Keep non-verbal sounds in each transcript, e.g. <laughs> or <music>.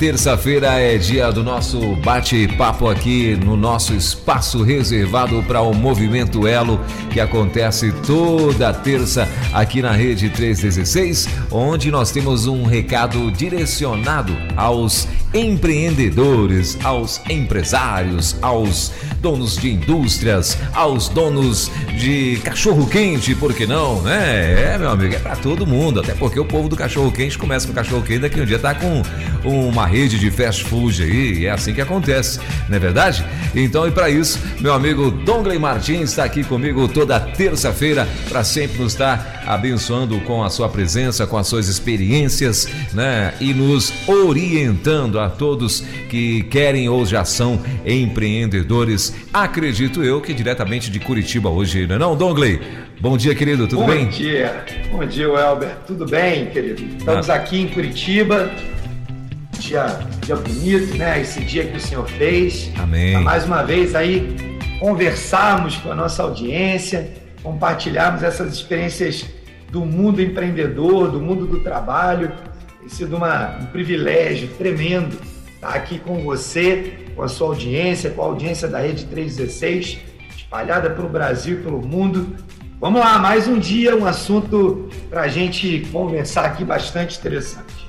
Terça-feira é dia do nosso bate-papo aqui no nosso espaço reservado para o Movimento Elo, que acontece toda terça aqui na Rede 316, onde nós temos um recado direcionado aos empreendedores, aos empresários, aos donos de indústrias, aos donos de cachorro-quente, por que não, né? É, meu amigo, é para todo mundo, até porque o povo do cachorro-quente começa com cachorro-quente, daqui um dia tá com uma rede de fast food aí, e é assim que acontece, não é verdade? Então, e para isso, meu amigo Dongley Martins está aqui comigo toda terça-feira para sempre nos estar abençoando com a sua presença, com as suas experiências, né? E nos orientando a todos que querem ou já são empreendedores. Acredito eu que diretamente de Curitiba hoje, não é não, Dongley? Bom dia, querido, tudo Bom bem? Bom dia, bom dia, Welber. Tudo bem, querido? Estamos ah. aqui em Curitiba, dia, dia bonito, né? Esse dia que o Senhor fez. Amém. Pra mais uma vez aí conversarmos com a nossa audiência, compartilharmos essas experiências do mundo empreendedor, do mundo do trabalho tem sido uma, um privilégio tremendo estar aqui com você, com a sua audiência, com a audiência da Rede 316, espalhada pelo Brasil e pelo mundo. Vamos lá, mais um dia, um assunto para a gente conversar aqui bastante interessante.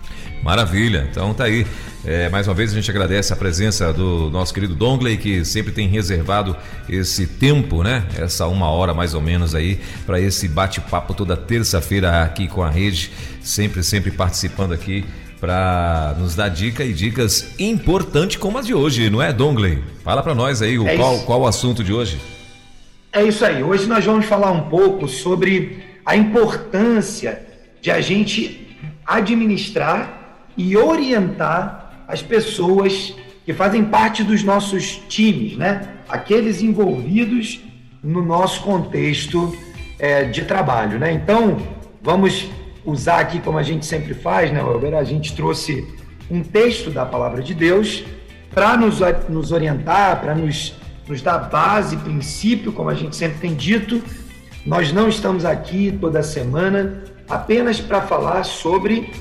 Maravilha, então tá aí. É, mais uma vez a gente agradece a presença do nosso querido Dongley, que sempre tem reservado esse tempo, né? Essa uma hora mais ou menos aí, para esse bate-papo toda terça-feira aqui com a rede, sempre, sempre participando aqui para nos dar dica e dicas importantes como as de hoje, não é, Dongley? Fala para nós aí o é qual, qual o assunto de hoje. É isso aí. Hoje nós vamos falar um pouco sobre a importância de a gente administrar e orientar as pessoas que fazem parte dos nossos times, né? Aqueles envolvidos no nosso contexto é, de trabalho, né? Então, vamos usar aqui como a gente sempre faz, né, Robert? A gente trouxe um texto da palavra de Deus para nos, nos orientar, para nos, nos dar base, princípio, como a gente sempre tem dito. Nós não estamos aqui toda semana apenas para falar sobre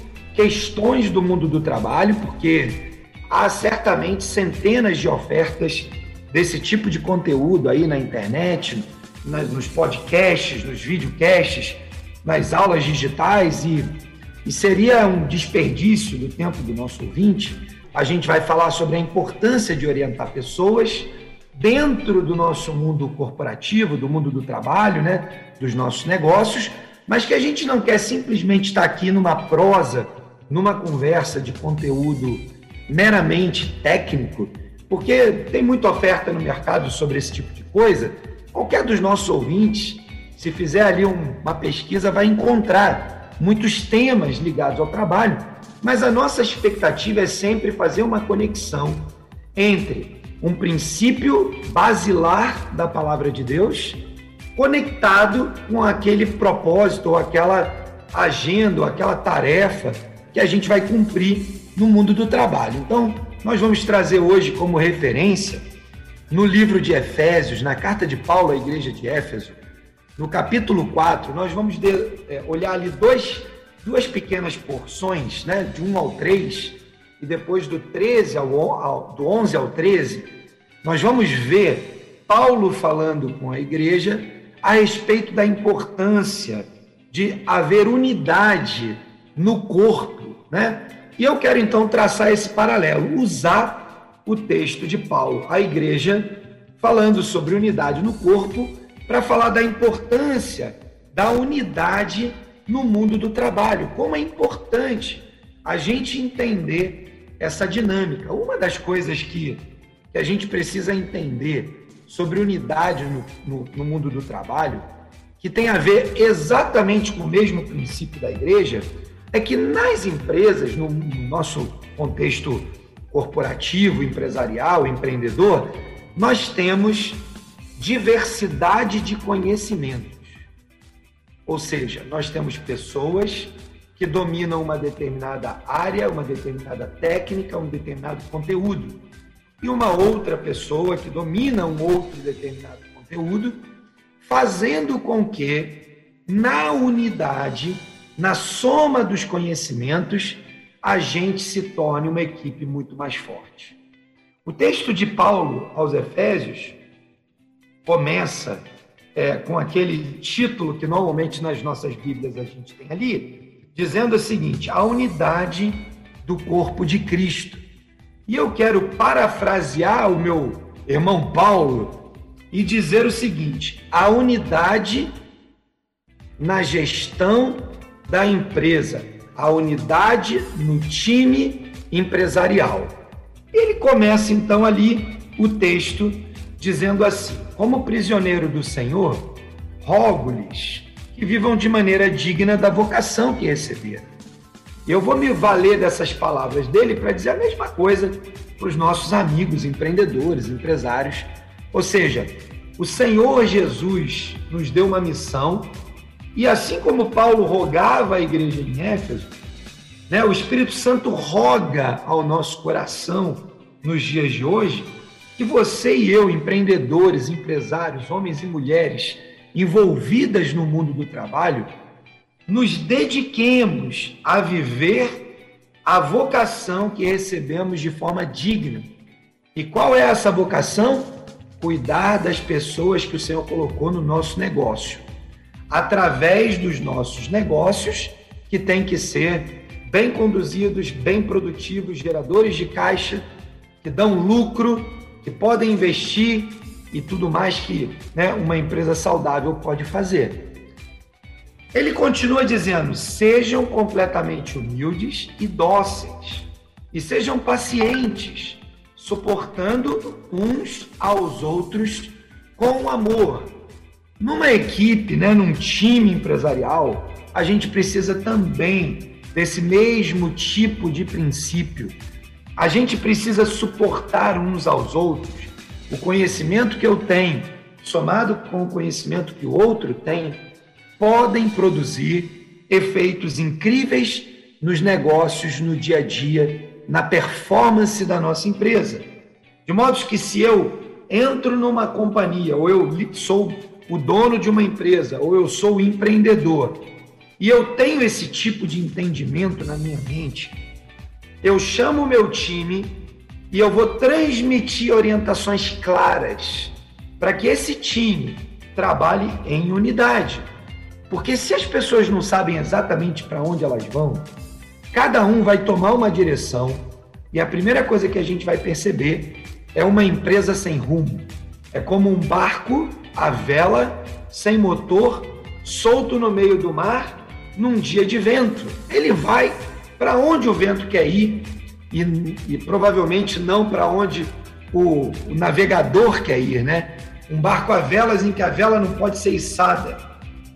questões do mundo do trabalho, porque há certamente centenas de ofertas desse tipo de conteúdo aí na internet, nos podcasts, nos videocasts, nas aulas digitais e, e seria um desperdício do tempo do nosso ouvinte. A gente vai falar sobre a importância de orientar pessoas dentro do nosso mundo corporativo, do mundo do trabalho, né, dos nossos negócios, mas que a gente não quer simplesmente estar aqui numa prosa numa conversa de conteúdo meramente técnico, porque tem muita oferta no mercado sobre esse tipo de coisa. Qualquer dos nossos ouvintes, se fizer ali uma pesquisa, vai encontrar muitos temas ligados ao trabalho, mas a nossa expectativa é sempre fazer uma conexão entre um princípio basilar da palavra de Deus conectado com aquele propósito ou aquela agenda ou aquela tarefa que a gente vai cumprir no mundo do trabalho. Então, nós vamos trazer hoje como referência no livro de Efésios, na carta de Paulo à igreja de Éfeso, no capítulo 4, nós vamos de, é, olhar ali dois, duas pequenas porções, né, de 1 ao 3, e depois do 13 ao, ao do 11 ao 13, nós vamos ver Paulo falando com a igreja a respeito da importância de haver unidade no corpo né? E eu quero então traçar esse paralelo, usar o texto de Paulo, a igreja, falando sobre unidade no corpo, para falar da importância da unidade no mundo do trabalho. Como é importante a gente entender essa dinâmica. Uma das coisas que, que a gente precisa entender sobre unidade no, no, no mundo do trabalho, que tem a ver exatamente com o mesmo princípio da igreja, é que nas empresas, no nosso contexto corporativo, empresarial, empreendedor, nós temos diversidade de conhecimentos. Ou seja, nós temos pessoas que dominam uma determinada área, uma determinada técnica, um determinado conteúdo. E uma outra pessoa que domina um outro determinado conteúdo, fazendo com que, na unidade, na soma dos conhecimentos, a gente se torne uma equipe muito mais forte. O texto de Paulo aos Efésios começa é, com aquele título que normalmente nas nossas Bíblias a gente tem ali, dizendo o seguinte: a unidade do corpo de Cristo. E eu quero parafrasear o meu irmão Paulo e dizer o seguinte: a unidade na gestão da empresa, a unidade no time empresarial. Ele começa então ali o texto dizendo assim: Como prisioneiro do Senhor, rogo-lhes que vivam de maneira digna da vocação que receberam. Eu vou me valer dessas palavras dele para dizer a mesma coisa para os nossos amigos empreendedores, empresários. Ou seja, o Senhor Jesus nos deu uma missão e assim como Paulo rogava à igreja em Éfeso, né, o Espírito Santo roga ao nosso coração nos dias de hoje que você e eu, empreendedores, empresários, homens e mulheres envolvidas no mundo do trabalho, nos dediquemos a viver a vocação que recebemos de forma digna. E qual é essa vocação? Cuidar das pessoas que o Senhor colocou no nosso negócio. Através dos nossos negócios, que têm que ser bem conduzidos, bem produtivos, geradores de caixa, que dão lucro que podem investir e tudo mais que né, uma empresa saudável pode fazer. Ele continua dizendo: sejam completamente humildes e dóceis, e sejam pacientes, suportando uns aos outros com amor. Numa equipe, né, num time empresarial, a gente precisa também desse mesmo tipo de princípio a gente precisa suportar uns aos outros. O conhecimento que eu tenho, somado com o conhecimento que o outro tem, podem produzir efeitos incríveis nos negócios, no dia a dia, na performance da nossa empresa. De modo que se eu entro numa companhia, ou eu sou o dono de uma empresa, ou eu sou o empreendedor, e eu tenho esse tipo de entendimento na minha mente, eu chamo o meu time e eu vou transmitir orientações claras para que esse time trabalhe em unidade. Porque se as pessoas não sabem exatamente para onde elas vão, cada um vai tomar uma direção e a primeira coisa que a gente vai perceber é uma empresa sem rumo. É como um barco à vela, sem motor, solto no meio do mar, num dia de vento. Ele vai para onde o vento quer ir e, e provavelmente não para onde o, o, navegador quer ir, né? Um barco a velas em que a vela não pode ser içada.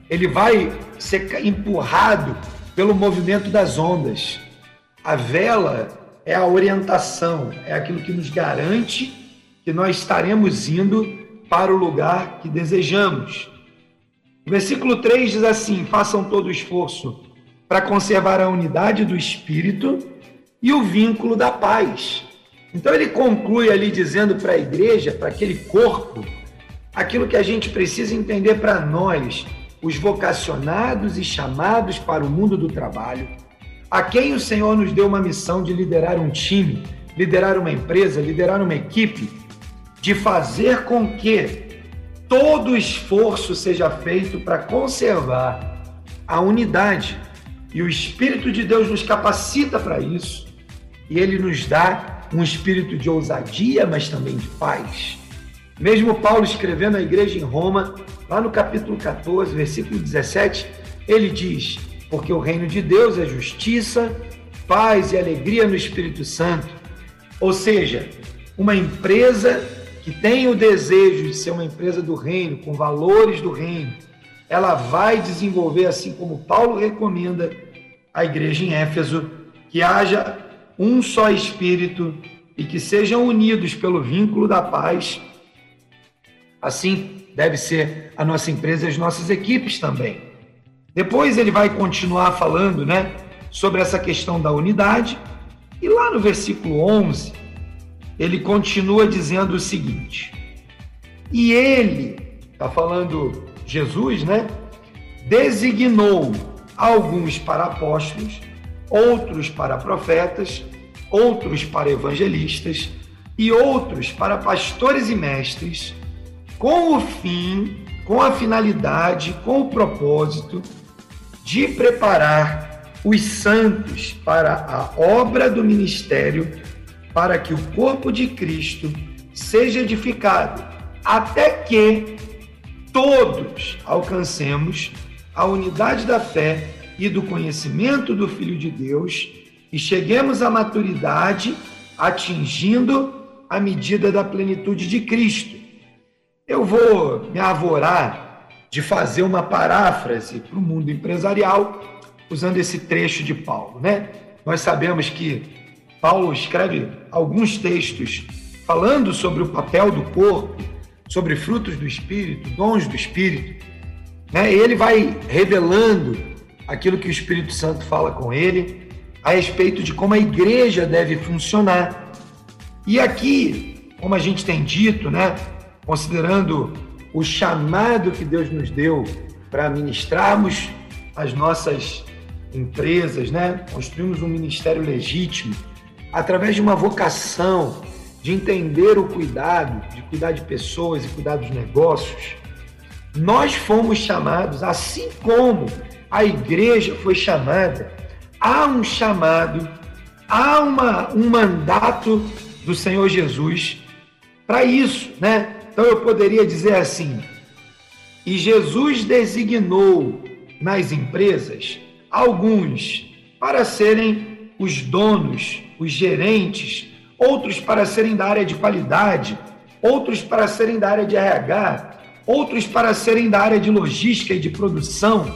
Ele vai ser empurrado pelo movimento das ondas. A vela é a orientação, é aquilo que nos garante que nós estaremos indo para o lugar que desejamos. O versículo 3 diz assim: façam todo o esforço para conservar a unidade do espírito e o vínculo da paz. Então ele conclui ali dizendo para a igreja, para aquele corpo, aquilo que a gente precisa entender para nós, os vocacionados e chamados para o mundo do trabalho, a quem o Senhor nos deu uma missão de liderar um time, liderar uma empresa, liderar uma equipe, de fazer com que todo esforço seja feito para conservar a unidade e o Espírito de Deus nos capacita para isso. E ele nos dá um espírito de ousadia, mas também de paz. Mesmo Paulo escrevendo à igreja em Roma, lá no capítulo 14, versículo 17, ele diz: Porque o reino de Deus é justiça, paz e alegria no Espírito Santo. Ou seja, uma empresa que tem o desejo de ser uma empresa do reino, com valores do reino, ela vai desenvolver, assim como Paulo recomenda à igreja em Éfeso, que haja um só espírito e que sejam unidos pelo vínculo da paz. Assim deve ser a nossa empresa e as nossas equipes também. Depois ele vai continuar falando, né, sobre essa questão da unidade. E lá no versículo 11, ele continua dizendo o seguinte: E ele, está falando Jesus, né? Designou alguns para apóstolos, outros para profetas, outros para evangelistas e outros para pastores e mestres, com o fim, com a finalidade, com o propósito de preparar os santos para a obra do ministério, para que o corpo de Cristo seja edificado, até que todos alcancemos a unidade da fé e do conhecimento do Filho de Deus e cheguemos à maturidade, atingindo a medida da plenitude de Cristo. Eu vou me avorar de fazer uma paráfrase para o mundo empresarial usando esse trecho de Paulo, né? Nós sabemos que Paulo escreve alguns textos falando sobre o papel do corpo, sobre frutos do espírito, dons do espírito, né? Ele vai revelando aquilo que o Espírito Santo fala com ele a respeito de como a igreja deve funcionar. E aqui, como a gente tem dito, né, considerando o chamado que Deus nos deu para ministrarmos as nossas empresas, né, construirmos um ministério legítimo através de uma vocação de entender o cuidado, de cuidar de pessoas e cuidar dos negócios. Nós fomos chamados, assim como a igreja foi chamada, há um chamado, há uma, um mandato do Senhor Jesus para isso, né? Então eu poderia dizer assim: e Jesus designou nas empresas alguns para serem os donos, os gerentes, outros para serem da área de qualidade, outros para serem da área de RH, outros para serem da área de logística e de produção,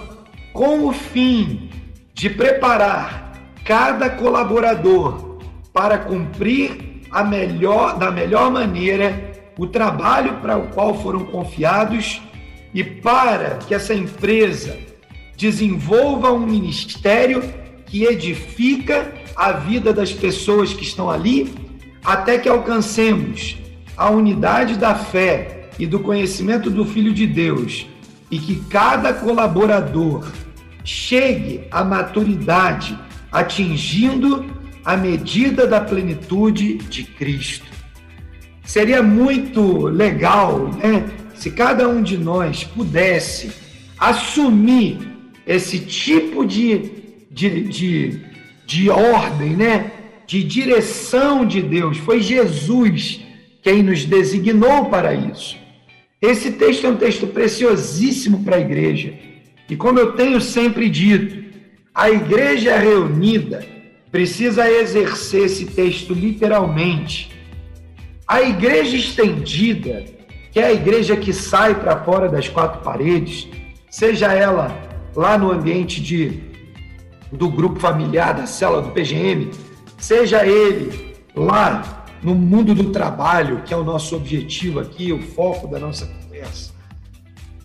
com o fim de preparar cada colaborador para cumprir a melhor, da melhor maneira o trabalho para o qual foram confiados e para que essa empresa desenvolva um ministério que edifica a vida das pessoas que estão ali, até que alcancemos a unidade da fé e do conhecimento do Filho de Deus, e que cada colaborador chegue à maturidade, atingindo a medida da plenitude de Cristo. Seria muito legal, né, se cada um de nós pudesse assumir esse tipo de, de, de, de ordem, né, de direção de Deus. Foi Jesus quem nos designou para isso. Esse texto é um texto preciosíssimo para a igreja. E como eu tenho sempre dito, a igreja reunida precisa exercer esse texto literalmente. A igreja estendida, que é a igreja que sai para fora das quatro paredes, seja ela lá no ambiente de, do grupo familiar, da célula do PGM, seja ele lá no mundo do trabalho, que é o nosso objetivo aqui, o foco da nossa conversa,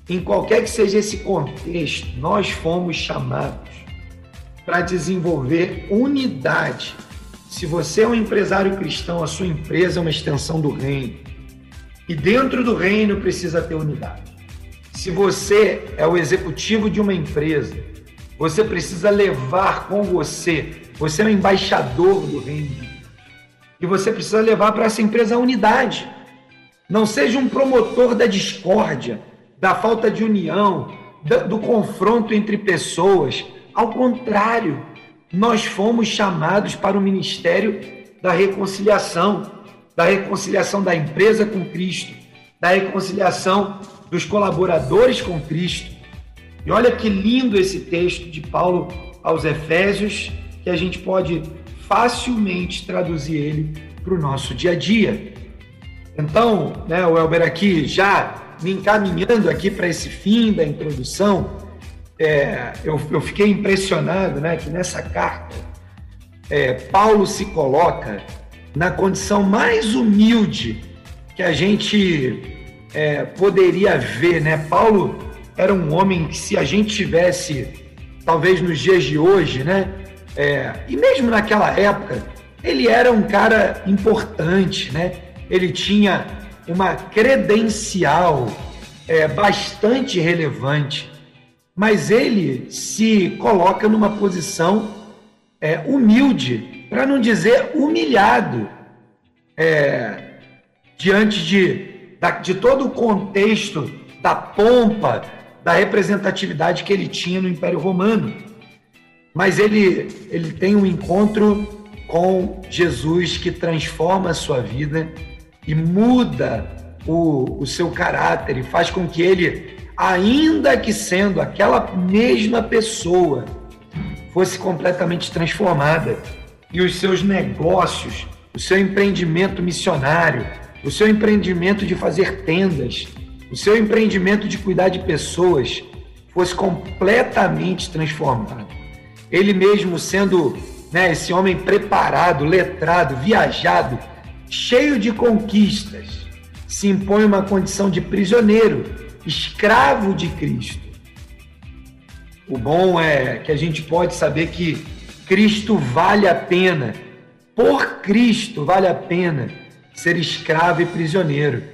em qualquer que seja esse contexto, nós fomos chamados para desenvolver unidade. Se você é um empresário cristão, a sua empresa é uma extensão do reino. E dentro do reino precisa ter unidade. Se você é o executivo de uma empresa, você precisa levar com você, você é o embaixador do reino e você precisa levar para essa empresa a unidade. Não seja um promotor da discórdia, da falta de união, do confronto entre pessoas. Ao contrário, nós fomos chamados para o ministério da reconciliação, da reconciliação da empresa com Cristo, da reconciliação dos colaboradores com Cristo. E olha que lindo esse texto de Paulo aos Efésios, que a gente pode facilmente traduzir ele para o nosso dia a dia. Então, né, o Elber aqui já me encaminhando aqui para esse fim da introdução, é, eu, eu, fiquei impressionado né, que nessa carta é, Paulo se coloca na condição mais humilde que a gente é, poderia ver. Né? Paulo era um homem que, se a gente tivesse, talvez nos dias de hoje, né, É, e mesmo naquela época, ele era um cara importante, né? Ele tinha uma credencial é, bastante relevante, mas ele se coloca numa posição é, humilde, para não dizer humilhado, é, diante de, de todo o contexto da pompa, da representatividade que ele tinha no Império Romano. Mas ele, ele tem um encontro com Jesus que transforma a sua vida e muda o, o seu caráter e faz com que ele, ainda que sendo aquela mesma pessoa, fosse completamente transformada e os seus negócios, o seu empreendimento missionário, o seu empreendimento de fazer tendas, o seu empreendimento de cuidar de pessoas fosse completamente transformado. Ele mesmo sendo né, esse homem preparado, letrado, viajado, cheio de conquistas, se impõe uma condição de prisioneiro, escravo de Cristo. O bom é que a gente pode saber que Cristo vale a pena, por Cristo vale a pena ser escravo e prisioneiro.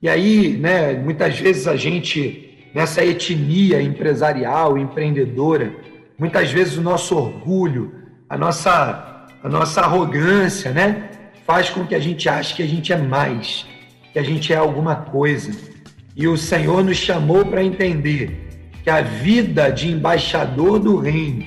E aí, né, muitas vezes a gente, nessa etnia empresarial, empreendedora, muitas vezes o nosso orgulho, a nossa, a nossa arrogância, né, faz com que a gente ache que a gente é mais, que a gente é alguma coisa. E o Senhor nos chamou para entender que a vida de embaixador do reino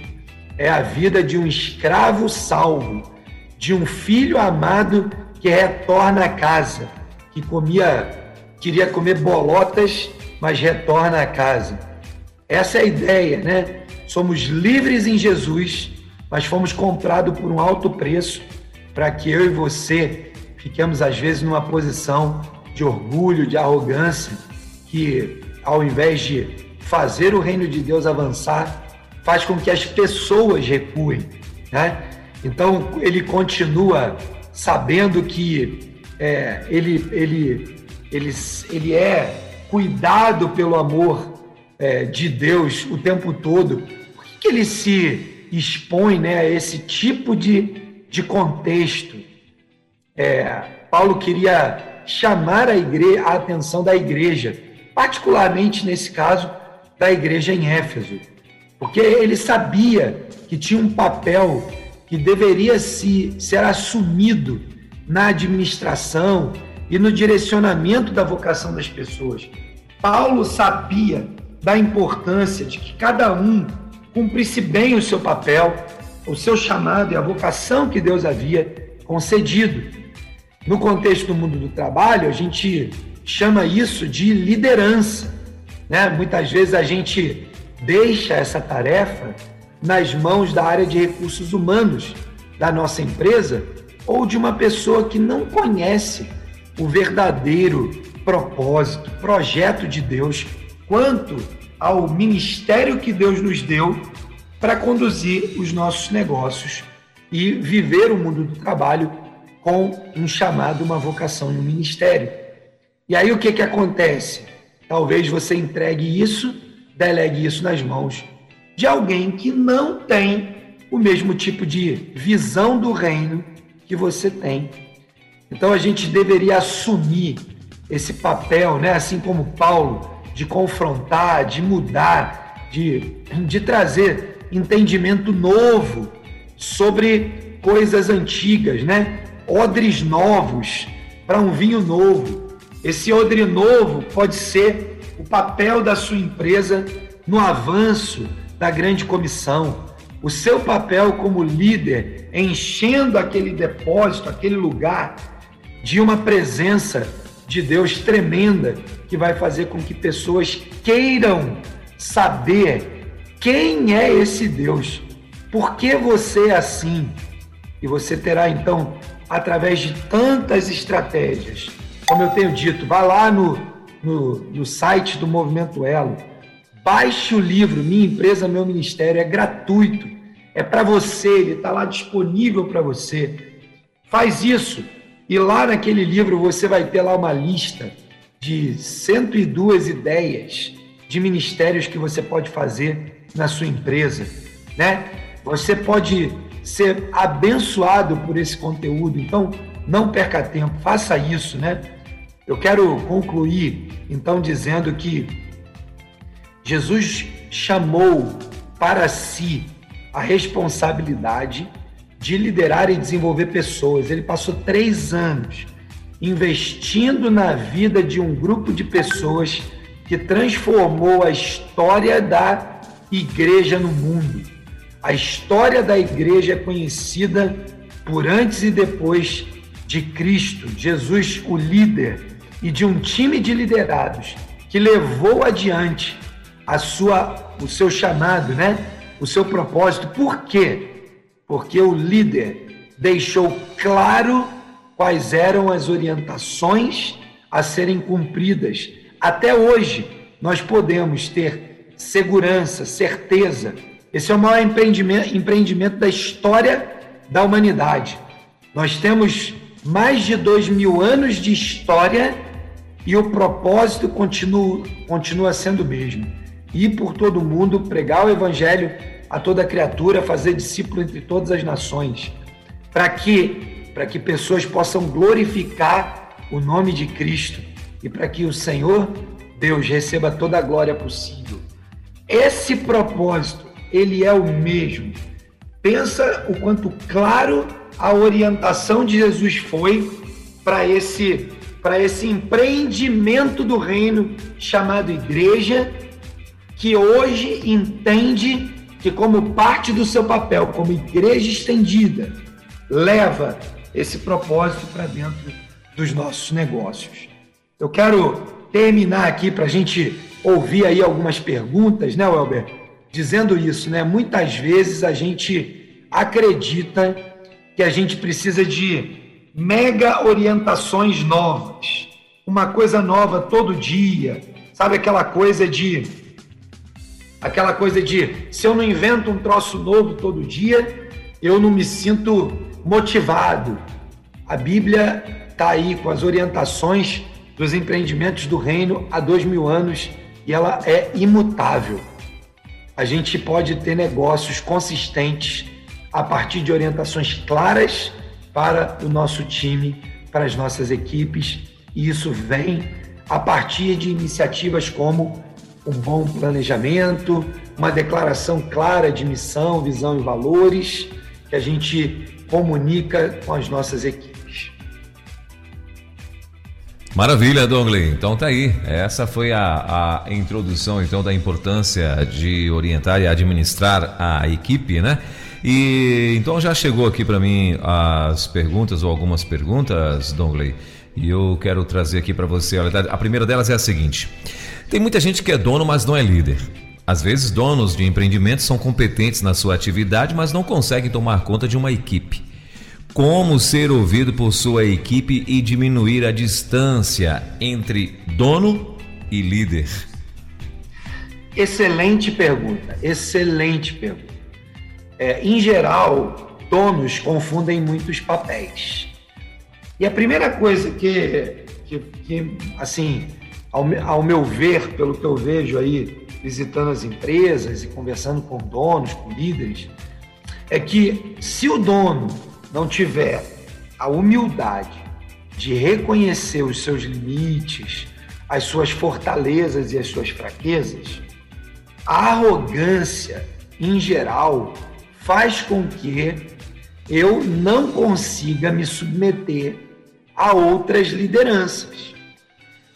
é a vida de um escravo salvo, de um filho amado que retorna a casa, que comia queria comer bolotas, mas retorna a casa. Essa é a ideia, né? Somos livres em Jesus, mas fomos comprados por um alto preço para que eu e você fiquemos, às vezes, numa posição de orgulho, de arrogância, que ao invés de fazer o reino de Deus avançar, faz com que as pessoas recuem, né? Então ele continua sabendo que é, ele, ele ele, ele é cuidado pelo amor é, de Deus o tempo todo, por que, que ele se expõe né, a esse tipo de, de contexto? É, Paulo queria chamar a, igreja, a atenção da igreja, particularmente nesse caso da igreja em Éfeso, porque ele sabia que tinha um papel que deveria se, ser assumido na administração, e no direcionamento da vocação das pessoas. Paulo sabia da importância de que cada um cumprisse bem o seu papel, o seu chamado e a vocação que Deus havia concedido. No contexto do mundo do trabalho, a gente chama isso de liderança. Né? Muitas vezes a gente deixa essa tarefa nas mãos da área de recursos humanos da nossa empresa ou de uma pessoa que não conhece o verdadeiro propósito, projeto de Deus quanto ao ministério que Deus nos deu para conduzir os nossos negócios e viver o mundo do trabalho com um chamado, uma vocação e um ministério. E aí o que, que acontece? Talvez você entregue isso, delegue isso nas mãos de alguém que não tem o mesmo tipo de visão do reino que você tem então a gente deveria assumir esse papel, né? assim como Paulo, de confrontar, de mudar, de, de trazer entendimento novo sobre coisas antigas, né? odres novos para um vinho novo. Esse odre novo pode ser o papel da sua empresa no avanço da grande comissão, o seu papel como líder enchendo aquele depósito, aquele lugar de uma presença de Deus tremenda que vai fazer com que pessoas queiram saber quem é esse Deus, por que você é assim. E você terá então, através de tantas estratégias, como eu tenho dito, vá lá no, no, no site do Movimento Elo, baixe o livro Minha Empresa, Meu Ministério, é gratuito, é para você, ele está lá disponível para você. Faz isso e lá naquele livro você vai ter lá uma lista de 102 ideias de ministérios que você pode fazer na sua empresa, né? Você pode ser abençoado por esse conteúdo. Então, não perca tempo, faça isso, né? Eu quero concluir então dizendo que Jesus chamou para si a responsabilidade de liderar e desenvolver pessoas. Ele passou três anos investindo na vida de um grupo de pessoas que transformou a história da igreja no mundo. A história da igreja é conhecida por antes e depois de Cristo, Jesus, o líder, e de um time de liderados que levou adiante a sua, o seu chamado, né? o seu propósito. Por quê? Porque o líder deixou claro quais eram as orientações a serem cumpridas. Até hoje, nós podemos ter segurança, certeza. Esse é o maior empreendimento, empreendimento da história da humanidade. Nós temos mais de dois mil anos de história e o propósito continua, continua sendo o mesmo: ir por todo mundo, pregar o evangelho a toda criatura, fazer discípulo entre todas as nações. Para que para que pessoas possam glorificar o nome de Cristo e para que o Senhor Deus receba toda a glória possível. Esse propósito, ele é o mesmo. Pensa o quanto claro a orientação de Jesus foi para esse para esse empreendimento do reino chamado igreja, que hoje entende que como parte do seu papel como igreja estendida, leva esse propósito para dentro dos nossos negócios. Eu quero terminar aqui para a gente ouvir aí algumas perguntas, né, Welber? Dizendo isso, né? Muitas vezes a gente acredita que a gente precisa de mega orientações novas, uma coisa nova todo dia, sabe aquela coisa de aquela coisa de se eu não invento um troço novo todo dia, eu não me sinto motivado. A Bíblia está aí com as orientações dos empreendimentos do reino há dois mil anos e ela é imutável. A gente pode ter negócios consistentes a partir de orientações claras para o nosso time, para as nossas equipes, e isso vem a partir de iniciativas como um bom planejamento, uma declaração clara de missão, visão e valores que a gente comunica com as nossas equipes. Maravilha, Dongley. Então tá aí. Essa foi a, a introdução então da importância de orientar e administrar a equipe, né? E então já chegou aqui para mim as perguntas ou algumas perguntas, Dongley. E eu quero trazer aqui para você. A primeira delas é a seguinte: tem muita gente que é dono, mas não é líder. Às vezes, donos de empreendimentos são competentes na sua atividade, mas não conseguem tomar conta de uma equipe. Como ser ouvido por sua equipe e diminuir a distância entre dono e líder? Excelente pergunta, excelente pergunta. É, em geral, donos confundem muitos papéis. E a primeira coisa que, que, que assim, ao, ao meu ver, pelo que eu vejo aí visitando as empresas e conversando com donos, com líderes, é que se o dono não tiver a humildade de reconhecer os seus limites, as suas fortalezas e as suas fraquezas, a arrogância, em geral, faz com que eu não consiga me submeter a outras lideranças.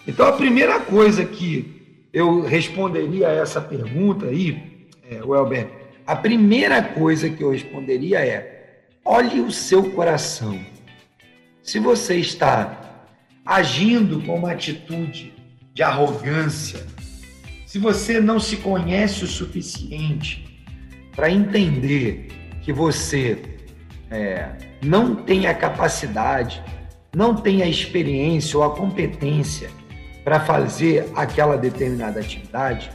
Então, a primeira coisa que eu responderia a essa pergunta aí, é, Welber, a primeira coisa que eu responderia é: olhe o seu coração. Se você está agindo com uma atitude de arrogância, se você não se conhece o suficiente para entender que você é, não tem a capacidade, não tem a experiência ou a competência para fazer aquela determinada atividade,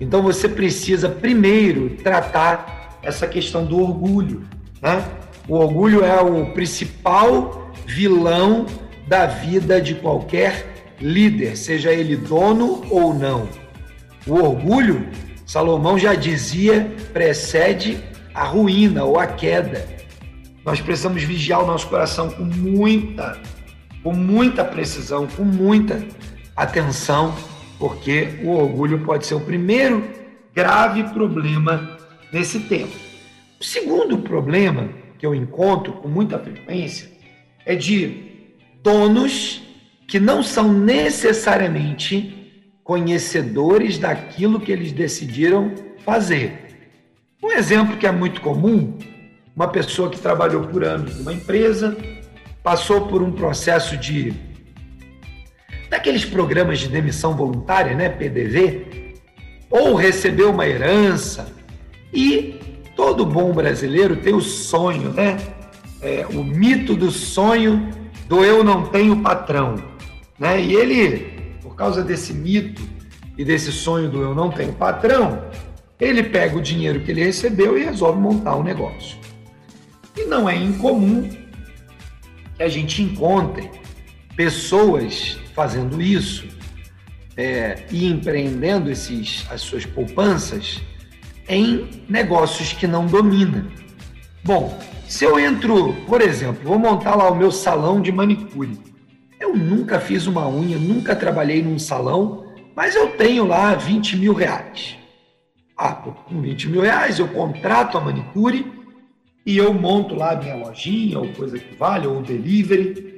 então você precisa primeiro tratar essa questão do orgulho. Né? O orgulho é o principal vilão da vida de qualquer líder, seja ele dono ou não. O orgulho, Salomão já dizia, precede a ruína ou a queda. Nós precisamos vigiar o nosso coração com muita, com muita precisão, com muita atenção, porque o orgulho pode ser o primeiro grave problema nesse tempo. O segundo problema que eu encontro com muita frequência é de donos que não são necessariamente conhecedores daquilo que eles decidiram fazer. Um exemplo que é muito comum, uma pessoa que trabalhou por anos numa empresa, passou por um processo de daqueles programas de demissão voluntária, né, PDV, ou recebeu uma herança e todo bom brasileiro tem o sonho, né? É, o mito do sonho do eu não tenho patrão, né? E ele, por causa desse mito e desse sonho do eu não tenho patrão, ele pega o dinheiro que ele recebeu e resolve montar um negócio. E não é incomum que a gente encontre pessoas fazendo isso é, e empreendendo esses, as suas poupanças em negócios que não domina. Bom, se eu entro, por exemplo, vou montar lá o meu salão de manicure. Eu nunca fiz uma unha, nunca trabalhei num salão, mas eu tenho lá 20 mil reais. Ah, com 20 mil reais eu contrato a manicure e eu monto lá minha lojinha, ou coisa que vale, ou delivery,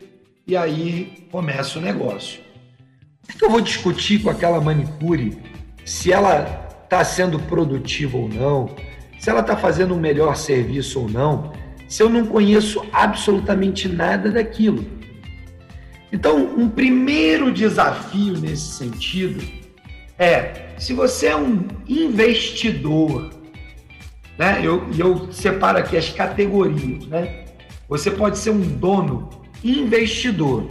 e aí começa o negócio. Por que eu vou discutir com aquela manicure se ela está sendo produtiva ou não, se ela está fazendo um melhor serviço ou não, se eu não conheço absolutamente nada daquilo. Então, um primeiro desafio nesse sentido é, se você é um investidor, né? Eu, eu separo aqui as categorias, né? Você pode ser um dono investidor.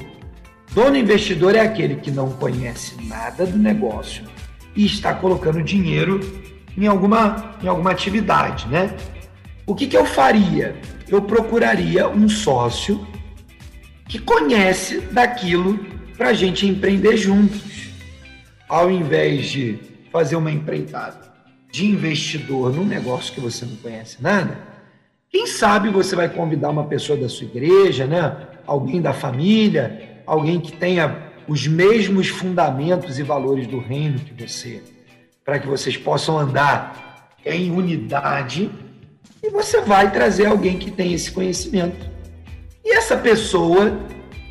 Dono investidor é aquele que não conhece nada do negócio, e está colocando dinheiro em alguma, em alguma atividade, né? O que, que eu faria? Eu procuraria um sócio que conhece daquilo para a gente empreender juntos, ao invés de fazer uma empreitada de investidor num negócio que você não conhece nada. Quem sabe você vai convidar uma pessoa da sua igreja, né? Alguém da família, alguém que tenha os mesmos fundamentos e valores do reino que você, para que vocês possam andar em unidade, e você vai trazer alguém que tem esse conhecimento. E essa pessoa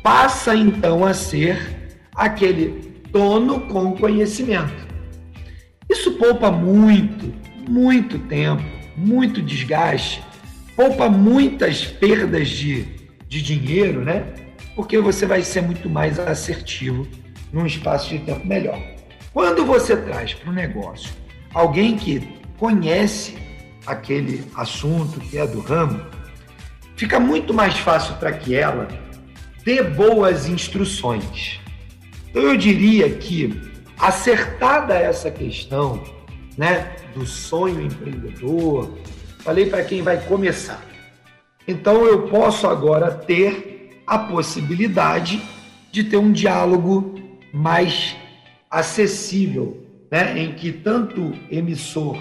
passa então a ser aquele dono com conhecimento. Isso poupa muito, muito tempo, muito desgaste, poupa muitas perdas de, de dinheiro, né? porque você vai ser muito mais assertivo num espaço de tempo melhor. Quando você traz para o negócio alguém que conhece aquele assunto que é do ramo, fica muito mais fácil para que ela dê boas instruções. Então eu diria que acertada essa questão, né, do sonho empreendedor, falei para quem vai começar. Então eu posso agora ter a possibilidade de ter um diálogo mais acessível, né? em que tanto emissor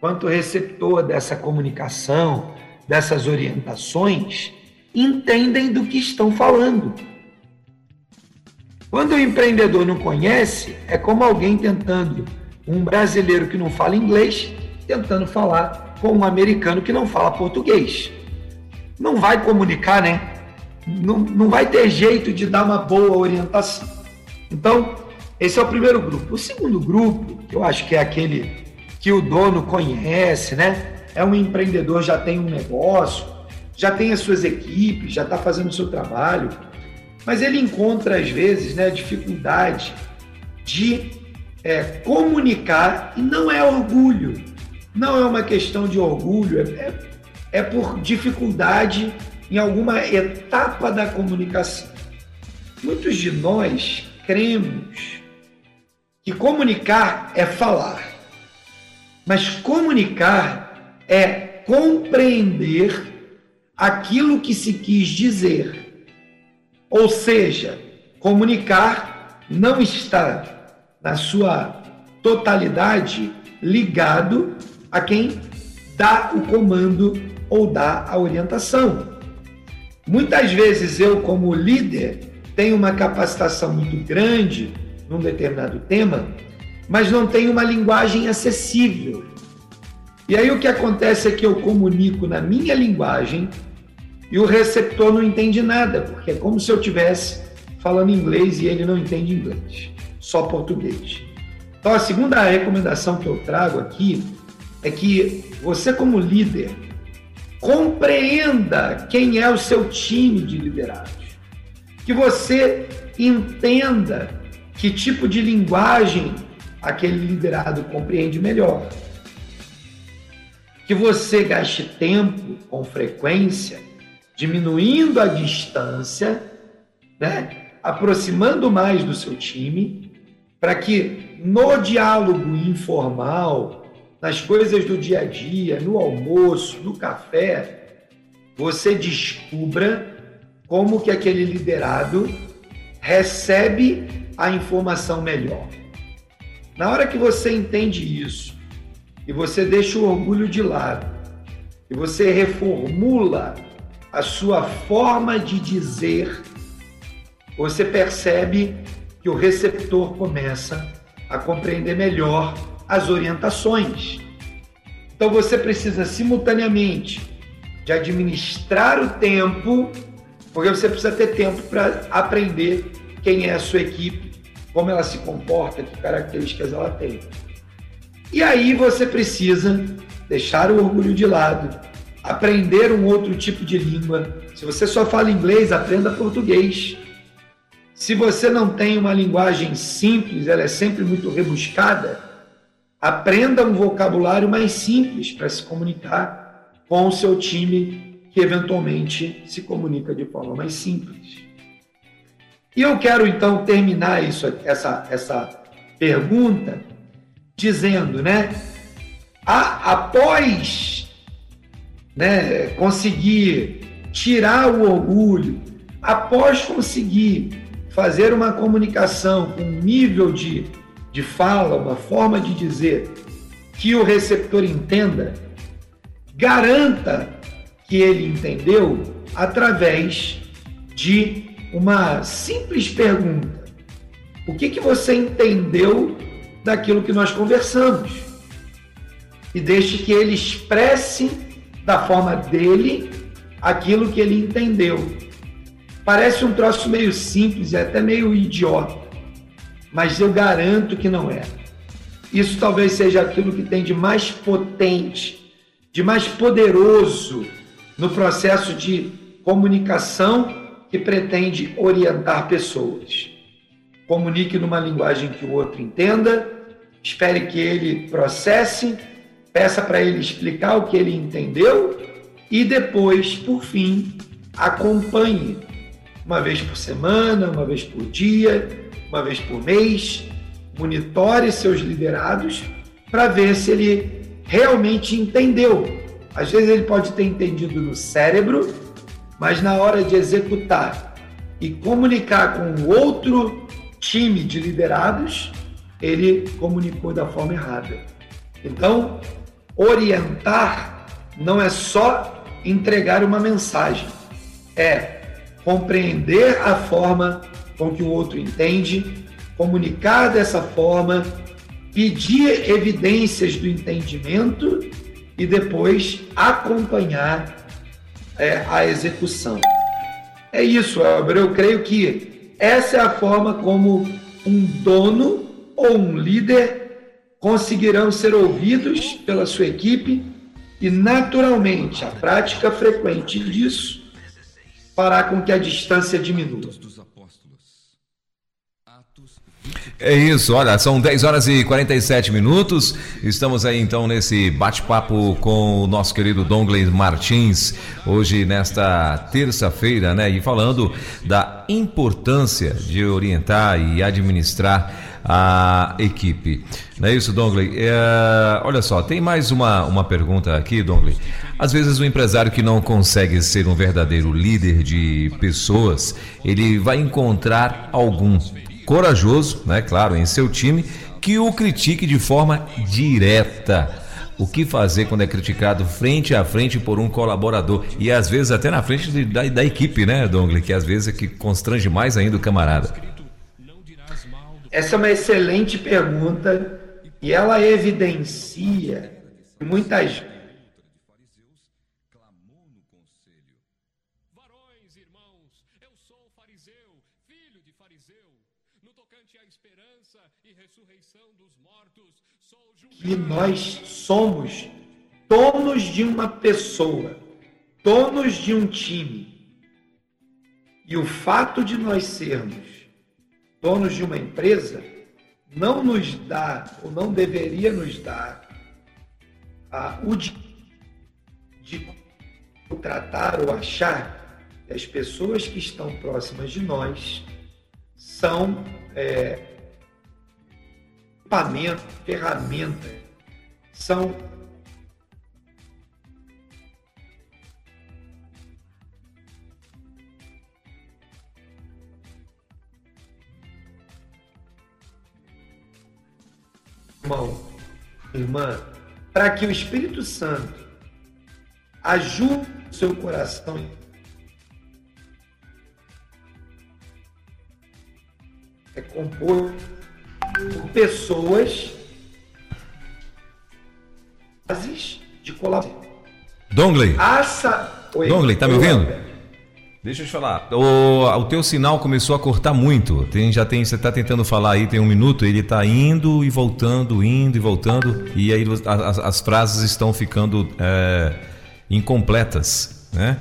quanto receptor dessa comunicação, dessas orientações, entendem do que estão falando. Quando o empreendedor não conhece, é como alguém tentando, um brasileiro que não fala inglês, tentando falar com um americano que não fala português. Não vai comunicar, né? não, não vai ter jeito de dar uma boa orientação. Então, esse é o primeiro grupo. O segundo grupo, que eu acho que é aquele que o dono conhece, né? É um empreendedor, já tem um negócio, já tem as suas equipes, já está fazendo o seu trabalho, mas ele encontra, às vezes, né, dificuldade de é, comunicar, e não é orgulho, não é uma questão de orgulho, é, é, por dificuldade em alguma etapa da comunicação. Muitos de nós cremos que comunicar é falar, mas comunicar é compreender aquilo que se quis dizer. Ou seja, comunicar não está na sua totalidade ligado a quem dá o comando ou dá a orientação. Muitas vezes eu, como líder, tenho uma capacitação muito grande num determinado tema, mas não tenho uma linguagem acessível. E aí o que acontece é que eu comunico na minha linguagem e o receptor não entende nada, porque é como se eu tivesse falando inglês e ele não entende inglês, só português. Então a segunda recomendação que eu trago aqui é que você como líder compreenda quem é o seu time de liderados. Que você entenda que tipo de linguagem aquele liderado compreende melhor. Que você gaste tempo com frequência, diminuindo a distância, né? aproximando mais do seu time, para que no diálogo informal, nas coisas do dia a dia, no almoço, no café, você descubra como que aquele liderado recebe a informação melhor. Na hora que você entende isso e você deixa o orgulho de lado e você reformula a sua forma de dizer, você percebe que o receptor começa a compreender melhor as orientações. Então você precisa simultaneamente de administrar o tempo, porque você precisa ter tempo para aprender quem é a sua equipe, como ela se comporta, que características ela tem. E aí você precisa deixar o orgulho de lado, aprender um outro tipo de língua. Se você só fala inglês, aprenda português. Se você não tem uma linguagem simples, ela é sempre muito rebuscada, Aprenda um vocabulário mais simples para se comunicar com o seu time, que eventualmente se comunica de forma mais simples. E eu quero então terminar isso, essa, essa pergunta dizendo, né? A, após né, conseguir tirar o orgulho, após conseguir fazer uma comunicação com um nível de de fala, uma forma de dizer que o receptor entenda, garanta que ele entendeu através de uma simples pergunta. O que, que você entendeu daquilo que nós conversamos? E deixe que ele expresse da forma dele aquilo que ele entendeu. Parece um troço meio simples e até meio idiota mas eu garanto que não é. Isso talvez seja aquilo que tem de mais potente, de mais poderoso no processo de comunicação que pretende orientar pessoas. Comunique numa linguagem que o outro entenda, espere que ele processe, peça para ele explicar o que ele entendeu e depois, por fim, acompanhe uma vez por semana, uma vez por dia, uma vez por mês, monitore seus liderados para ver se ele realmente entendeu. Às vezes ele pode ter entendido no cérebro, mas na hora de executar e comunicar com outro time de liderados, ele comunicou da forma errada. Então, orientar não é só entregar uma mensagem, é compreender a forma com que o outro entende, comunicar dessa forma, pedir evidências do entendimento e depois acompanhar é, a execução. É isso, Elber. Eu creio que essa é a forma como um dono ou um líder conseguirão ser ouvidos pela sua equipe e, naturalmente, a prática frequente disso fará com que a distância diminua. É isso, olha, são 10 horas e 47 minutos. Estamos aí então nesse bate-papo com o nosso querido Dongley Martins, hoje nesta terça-feira, né? E falando da importância de orientar e administrar a equipe. Não é isso, Dongley? É, olha só, tem mais uma, uma pergunta aqui, Dongley. Às vezes o empresário que não consegue ser um verdadeiro líder de pessoas, ele vai encontrar algum corajoso, né, claro, em seu time, que o critique de forma direta. o que fazer quando é criticado frente a frente por um colaborador e às vezes até na frente de, da, da, equipe, né, Dongle, que às vezes é que constrange mais ainda o camarada. Essa é uma excelente pergunta e ela evidencia muitas que nós somos donos de uma pessoa, donos de um time. E o fato de nós sermos donos de uma empresa não nos dá, ou não deveria nos dar, a, o de, de tratar ou achar que as pessoas que estão próximas de nós são é, equipamento, ferramenta, são irmão, irmã, para que o Espírito Santo ajude o seu coração é composto por pessoas de colaboração. Dongley. Assa... Oi, Dongley, tá me ouvindo? Deixa eu te falar. O, o teu sinal começou a cortar muito. Tem, já tem, você está tentando falar aí, tem um minuto, ele está indo e voltando, indo e voltando, e aí as, as frases estão ficando é, incompletas, né?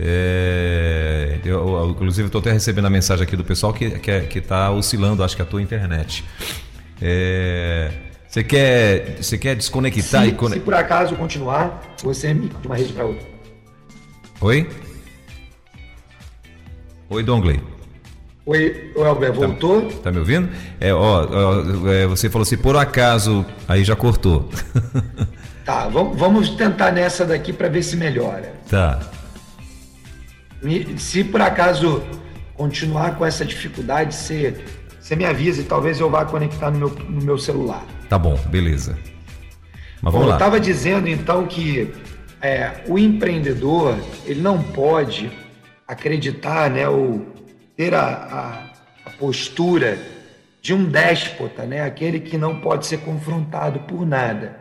É, eu, inclusive, estou até recebendo a mensagem aqui do pessoal que está que, que tá oscilando, acho que a tua internet. É, você quer, você quer desconectar se, e conect... Se por acaso continuar, você me de uma rede para outra. Oi? Oi, Dongley. Oi, o Elber, voltou? Tá, tá, me ouvindo? É, ó, ó é, você falou assim, por acaso, aí já cortou. <laughs> tá, vamos, vamos tentar nessa daqui para ver se melhora. Tá. Se por acaso continuar com essa dificuldade, você, você me avisa e talvez eu vá conectar no meu, no meu celular. Tá bom, beleza. Mas vamos bom, lá. Eu estava dizendo então que é, o empreendedor ele não pode acreditar, né, ou ter a, a, a postura de um déspota, né, aquele que não pode ser confrontado por nada.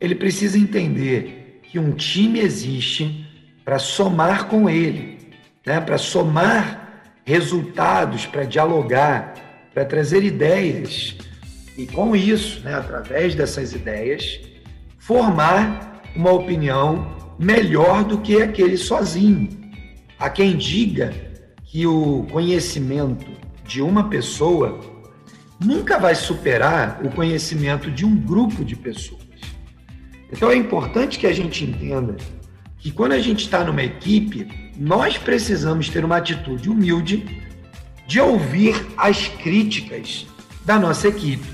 Ele precisa entender que um time existe para somar com ele, né? para somar resultados, para dialogar, para trazer ideias e com isso, né, através dessas ideias, formar uma opinião melhor do que aquele sozinho. Há quem diga que o conhecimento de uma pessoa nunca vai superar o conhecimento de um grupo de pessoas. Então é importante que a gente entenda que quando a gente está numa equipe, nós precisamos ter uma atitude humilde de ouvir as críticas da nossa equipe.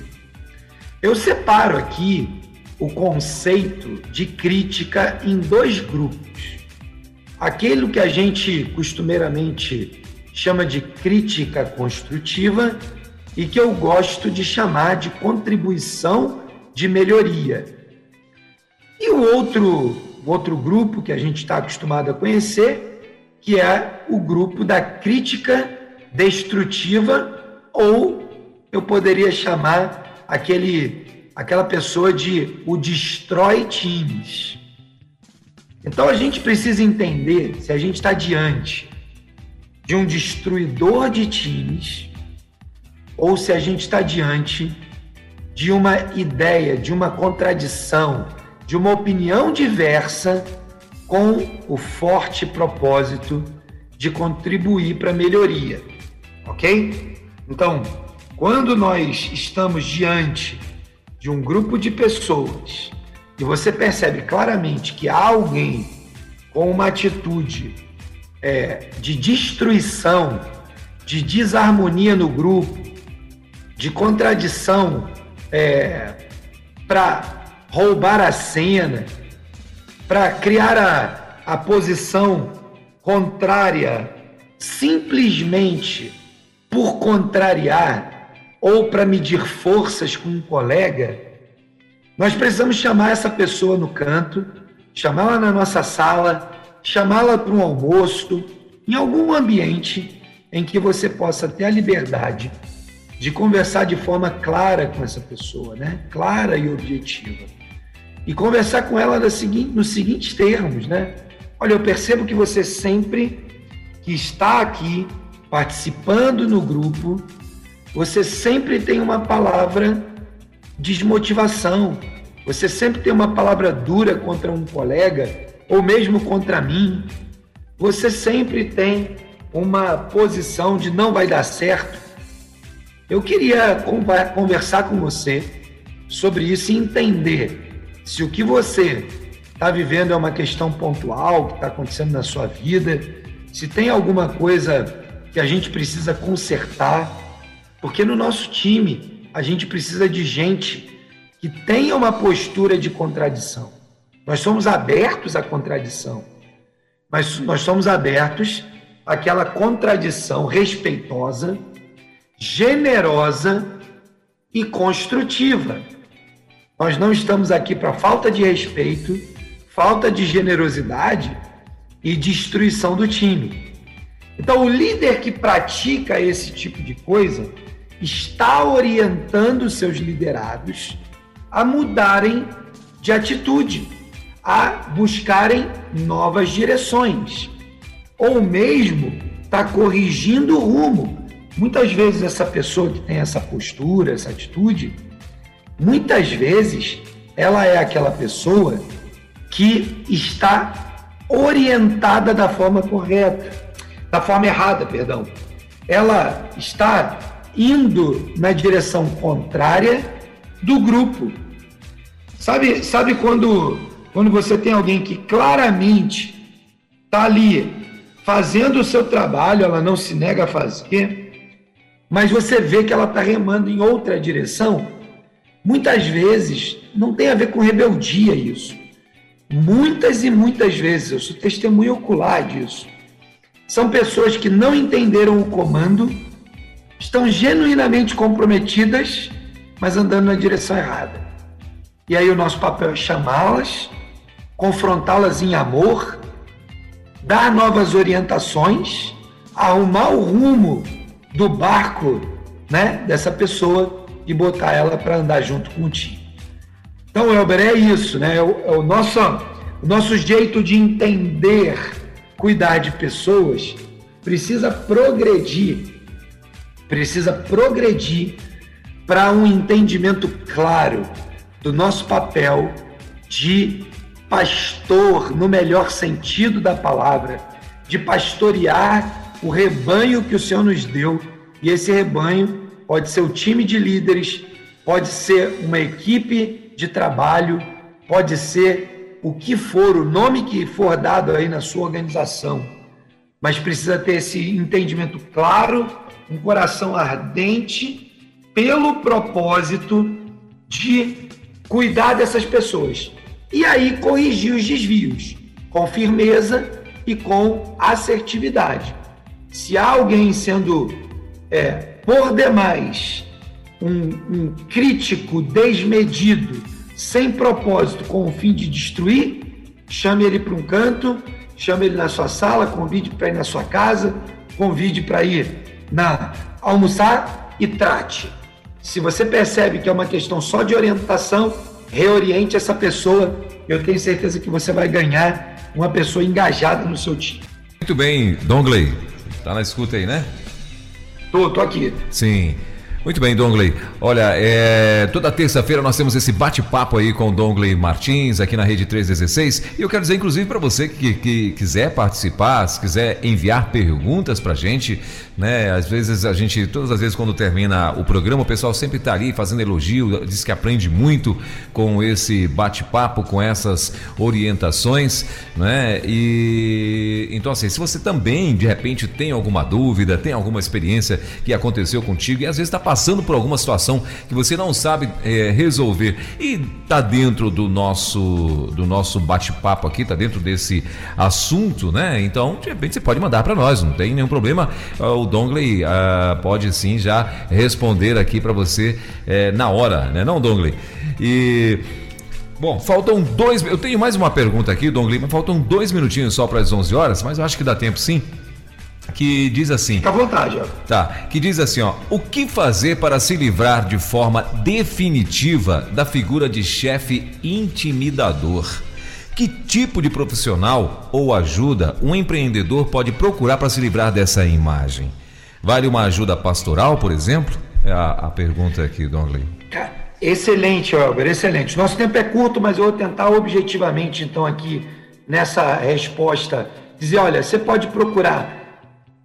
Eu separo aqui o conceito de crítica em dois grupos. Aquele que a gente costumeiramente chama de crítica construtiva e que eu gosto de chamar de contribuição de melhoria. E o outro outro grupo que a gente está acostumado a conhecer, que é o grupo da crítica destrutiva, ou eu poderia chamar aquele, aquela pessoa de o destrói times. Então a gente precisa entender se a gente está diante de um destruidor de times ou se a gente está diante de uma ideia, de uma contradição, de uma opinião diversa com o forte propósito de contribuir para a melhoria. Ok? Então, quando nós estamos diante de um grupo de pessoas e você percebe claramente que há alguém com uma atitude é, de destruição, de desarmonia no grupo, de contradição é, para roubar a cena, para criar a, a posição contrária simplesmente por contrariar ou para medir forças com um colega, Nós precisamos chamar essa pessoa no canto, chamá-la na nossa sala, chamá-la para um almoço, em algum ambiente em que você possa ter a liberdade de conversar de forma clara com essa pessoa, né? Clara e objetiva. E conversar com ela nos seguintes termos, né? Olha, eu percebo que você sempre que está aqui participando no grupo, você sempre tem uma palavra de desmotivação, você sempre tem uma palavra dura contra um colega ou mesmo contra mim. Você sempre tem uma posição de não vai dar certo. Eu queria conversar com você sobre isso e entender se o que você está vivendo é uma questão pontual que está acontecendo na sua vida, se tem alguma coisa que a gente precisa consertar, porque no nosso time a gente precisa de gente que tenha uma postura de contradição. Nós somos abertos à contradição, mas nós somos abertos àquela contradição respeitosa, generosa e construtiva. Nós não estamos aqui para falta de respeito, falta de generosidade e destruição do time. Então, o líder que pratica esse tipo de coisa está orientando seus liderados a mudarem de atitude, a buscarem novas direções, ou mesmo está corrigindo o rumo. Muitas vezes, essa pessoa que tem essa postura, essa atitude, muitas vezes ela é aquela pessoa que está orientada da forma correta da forma errada, perdão. Ela está indo na direção contrária do grupo. Sabe, sabe quando, quando você tem alguém que claramente está ali fazendo o seu trabalho, ela não se nega a fazer, mas você vê que ela está remando em outra direção? Muitas vezes não tem a ver com rebeldia isso. Muitas e muitas vezes, eu sou testemunho ocular disso são pessoas que não entenderam o comando, estão genuinamente comprometidas, mas andando na direção errada. E aí o nosso papel é chamá-las, confrontá-las em amor, dar novas orientações, arrumar o rumo do barco, né, dessa pessoa e botar ela para andar junto com o time. Então, Elber, é isso, né? É o, é o nosso, o nosso jeito de entender cuidar de pessoas precisa progredir, precisa progredir para um entendimento claro do nosso papel de pastor, no melhor sentido da palavra, de pastorear o rebanho que o Senhor nos deu. E esse rebanho pode ser o time de líderes, pode ser uma equipe de trabalho, pode ser o que for, o nome que for dado aí na sua organização, mas precisa ter esse entendimento claro, um coração ardente pelo propósito de cuidar dessas pessoas. E aí corrigir os desvios com firmeza e com assertividade. Se há alguém sendo é, por demais um, um crítico desmedido sem propósito, com o fim de destruir, chame ele para um canto, chame ele na sua sala, convide para ir na sua casa, convide para ir na almoçar e trate. Se você percebe que é uma questão só de orientação, reoriente essa pessoa. Eu tenho certeza que você vai ganhar uma pessoa engajada no seu time. Muito bem, Dongley. Tá na escuta aí, né? Tô, tô aqui. Sim. Muito bem, Dongley. Olha, é, toda terça-feira nós temos esse bate-papo aí com o Dongley Martins aqui na Rede 316. E eu quero dizer, inclusive, para você que, que, quiser participar, se quiser enviar perguntas para a gente, né? Às vezes a gente, todas as vezes quando termina o programa, o pessoal sempre está ali fazendo elogio, diz que aprende muito com esse bate-papo, com essas orientações, né? E então assim, se você também de repente tem alguma dúvida, tem alguma experiência que aconteceu contigo e às vezes está passando por alguma situação que você não sabe é, resolver e está dentro do nosso do nosso bate-papo aqui, está dentro desse assunto, né? Então, de repente você pode mandar para nós, não tem nenhum problema. O Dongley uh, pode sim já responder aqui para você é, na hora, né? Não, Dongley? E Bom, faltam dois. Eu tenho mais uma pergunta aqui, Dom Lima. Faltam dois minutinhos só para as 11 horas, mas eu acho que dá tempo sim. Que diz assim. Fica à vontade, ó. Tá. Que diz assim, ó. O que fazer para se livrar de forma definitiva da figura de chefe intimidador? Que tipo de profissional ou ajuda um empreendedor pode procurar para se livrar dessa imagem? Vale uma ajuda pastoral, por exemplo? É a, a pergunta aqui, Lima. Excelente, Elber, excelente. Nosso tempo é curto, mas eu vou tentar objetivamente, então, aqui nessa resposta, dizer: olha, você pode procurar,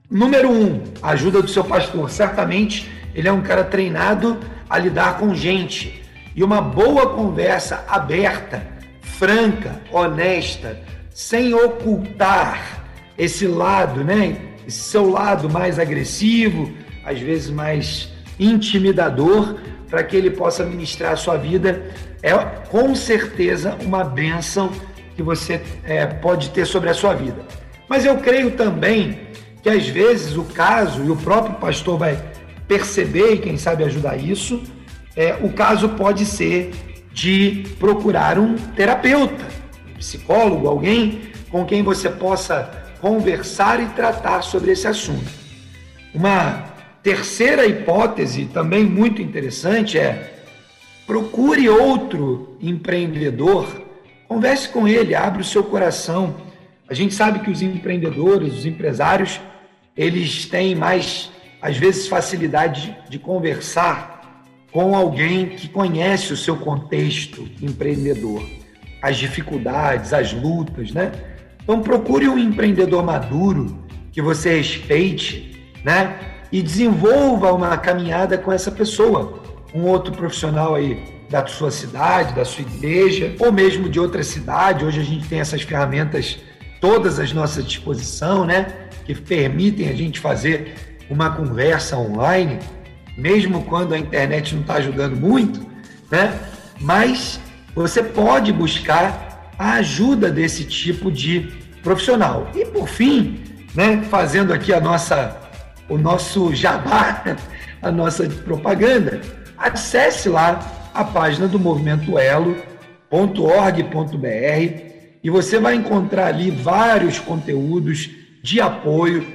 número um, ajuda do seu pastor. Certamente ele é um cara treinado a lidar com gente. E uma boa conversa aberta, franca, honesta, sem ocultar esse lado, né? Esse seu lado mais agressivo, às vezes mais intimidador para que ele possa ministrar a sua vida, é com certeza uma bênção que você é, pode ter sobre a sua vida. Mas eu creio também que às vezes o caso, e o próprio pastor vai perceber e quem sabe ajudar isso, é, o caso pode ser de procurar um terapeuta, um psicólogo, alguém com quem você possa conversar e tratar sobre esse assunto. Uma Terceira hipótese, também muito interessante, é procure outro empreendedor, converse com ele, abre o seu coração. A gente sabe que os empreendedores, os empresários, eles têm mais, às vezes, facilidade de conversar com alguém que conhece o seu contexto empreendedor, as dificuldades, as lutas, né? Então procure um empreendedor maduro que você respeite, né? e desenvolva uma caminhada com essa pessoa, um outro profissional aí da sua cidade, da sua igreja, ou mesmo de outra cidade. Hoje a gente tem essas ferramentas todas à nossa disposição, né? Que permitem a gente fazer uma conversa online, mesmo quando a internet não está ajudando muito, né? Mas você pode buscar a ajuda desse tipo de profissional. E por fim, né, fazendo aqui a nossa o nosso jabá, <laughs> a nossa propaganda, acesse lá a página do Movimento Elo.org.br e você vai encontrar ali vários conteúdos de apoio,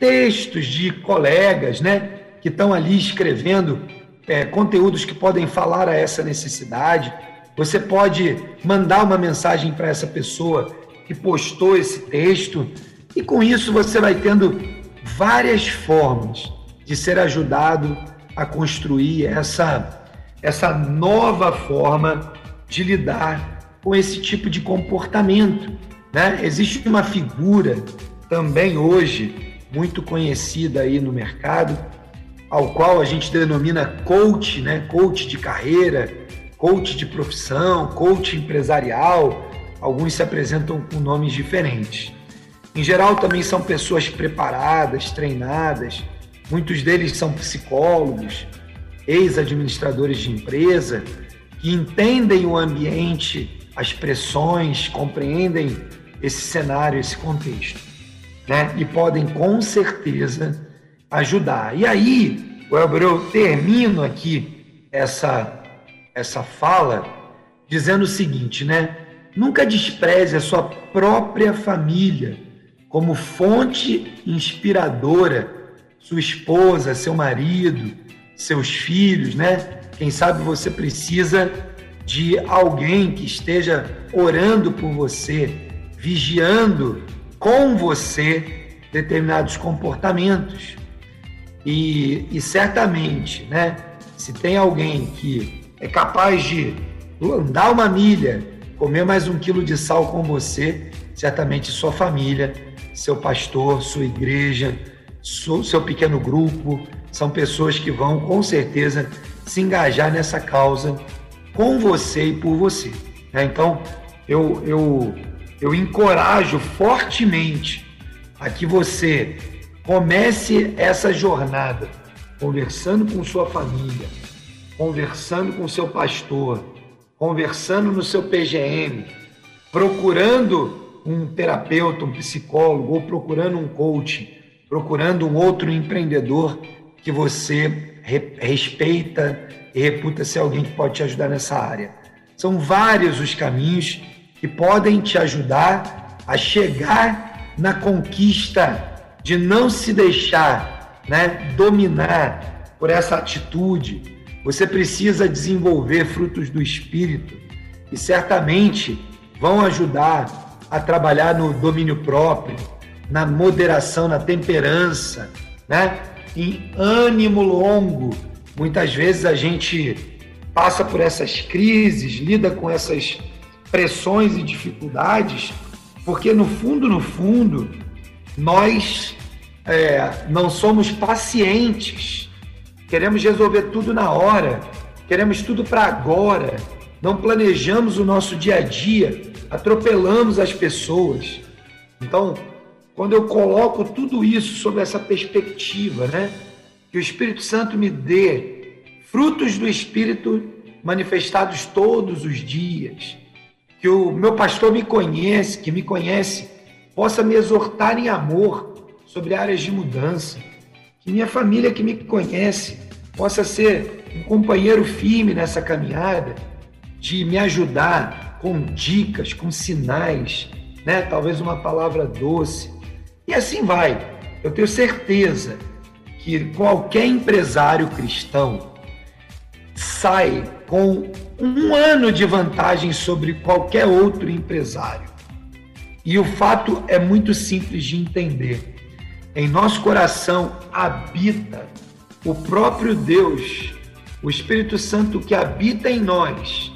textos de colegas, né, que estão ali escrevendo é, conteúdos que podem falar a essa necessidade. Você pode mandar uma mensagem para essa pessoa que postou esse texto e com isso você vai tendo várias formas de ser ajudado a construir essa, essa nova forma de lidar com esse tipo de comportamento. Né? Existe uma figura também hoje muito conhecida aí no mercado, ao qual a gente denomina coach, né? coach de carreira, coach de profissão, coach empresarial. Alguns se apresentam com nomes diferentes. Em geral, também são pessoas preparadas, treinadas, muitos deles são psicólogos, ex-administradores de empresa, que entendem o ambiente, as pressões, compreendem esse cenário, esse contexto, né? E podem com certeza ajudar. E aí, Welber, eu termino aqui essa essa fala dizendo o seguinte, né? Nunca despreze a sua própria família como fonte inspiradora, sua esposa, seu marido, seus filhos, né? Quem sabe você precisa de alguém que esteja orando por você, vigiando com você determinados comportamentos. E, e certamente, né? Se tem alguém que é capaz de andar uma milha, comer mais um quilo de sal com você, certamente sua família seu pastor, sua igreja, seu pequeno grupo, são pessoas que vão com certeza se engajar nessa causa com você e por você. Né? Então, eu, eu, eu encorajo fortemente a que você comece essa jornada conversando com sua família, conversando com seu pastor, conversando no seu PGM, procurando um terapeuta, um psicólogo, ou procurando um coach, procurando um outro empreendedor que você re respeita e reputa ser alguém que pode te ajudar nessa área. São vários os caminhos que podem te ajudar a chegar na conquista de não se deixar né, dominar por essa atitude. Você precisa desenvolver frutos do Espírito e certamente vão ajudar a trabalhar no domínio próprio, na moderação, na temperança, né? em ânimo longo. Muitas vezes a gente passa por essas crises, lida com essas pressões e dificuldades, porque no fundo, no fundo, nós é, não somos pacientes, queremos resolver tudo na hora, queremos tudo para agora, não planejamos o nosso dia a dia, atropelamos as pessoas. Então, quando eu coloco tudo isso sob essa perspectiva, né? Que o Espírito Santo me dê frutos do Espírito manifestados todos os dias. Que o meu pastor me conhece, que me conhece, possa me exortar em amor sobre áreas de mudança. Que minha família que me conhece possa ser um companheiro firme nessa caminhada, de me ajudar com dicas, com sinais, né? Talvez uma palavra doce, e assim vai. Eu tenho certeza que qualquer empresário cristão sai com um ano de vantagem sobre qualquer outro empresário. E o fato é muito simples de entender. Em nosso coração habita o próprio Deus, o Espírito Santo que habita em nós,